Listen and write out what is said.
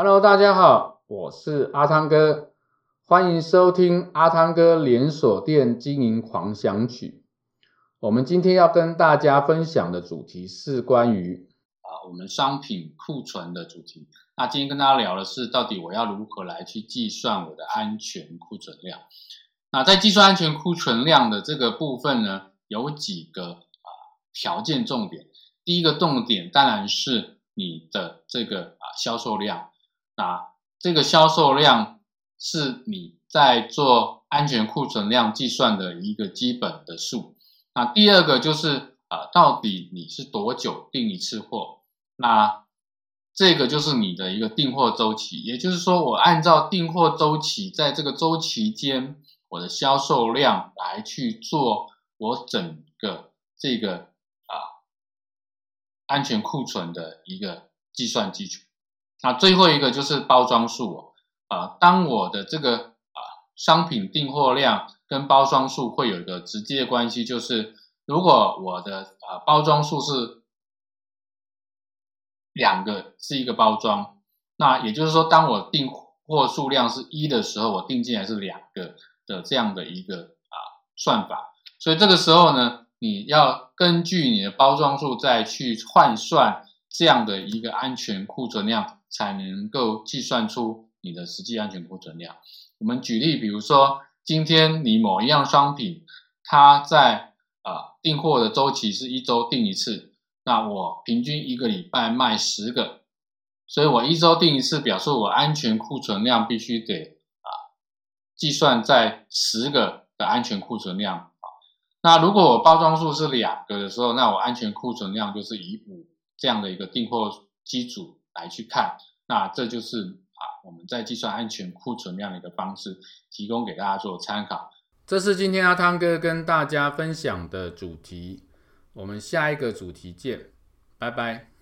Hello，大家好，我是阿汤哥，欢迎收听阿汤哥连锁店经营狂想曲。我们今天要跟大家分享的主题是关于啊，我们商品库存的主题。那今天跟大家聊的是，到底我要如何来去计算我的安全库存量？那在计算安全库存量的这个部分呢，有几个啊条件重点。第一个重点当然是你的这个啊销售量。那这个销售量是你在做安全库存量计算的一个基本的数。那第二个就是啊，到底你是多久订一次货？那这个就是你的一个订货周期，也就是说，我按照订货周期，在这个周期间，我的销售量来去做我整个这个啊安全库存的一个计算基础。那最后一个就是包装数哦，啊，当我的这个啊商品订货量跟包装数会有一个直接关系，就是如果我的啊包装数是两个是一个包装，那也就是说，当我订货数量是一的时候，我订进来是两个的这样的一个啊算法。所以这个时候呢，你要根据你的包装数再去换算这样的一个安全库存量，才能够计算出你的实际安全库存量。我们举例，比如说今天你某一样商品，它在啊订货的周期是一周订一次。那我平均一个礼拜卖十个，所以我一周订一次，表示我安全库存量必须得啊计算在十个的安全库存量啊。那如果我包装数是两个的时候，那我安全库存量就是以五这样的一个订货基础来去看。那这就是啊我们在计算安全库存量的一个方式，提供给大家做参考。这是今天阿汤哥跟大家分享的主题。我们下一个主题见，拜拜。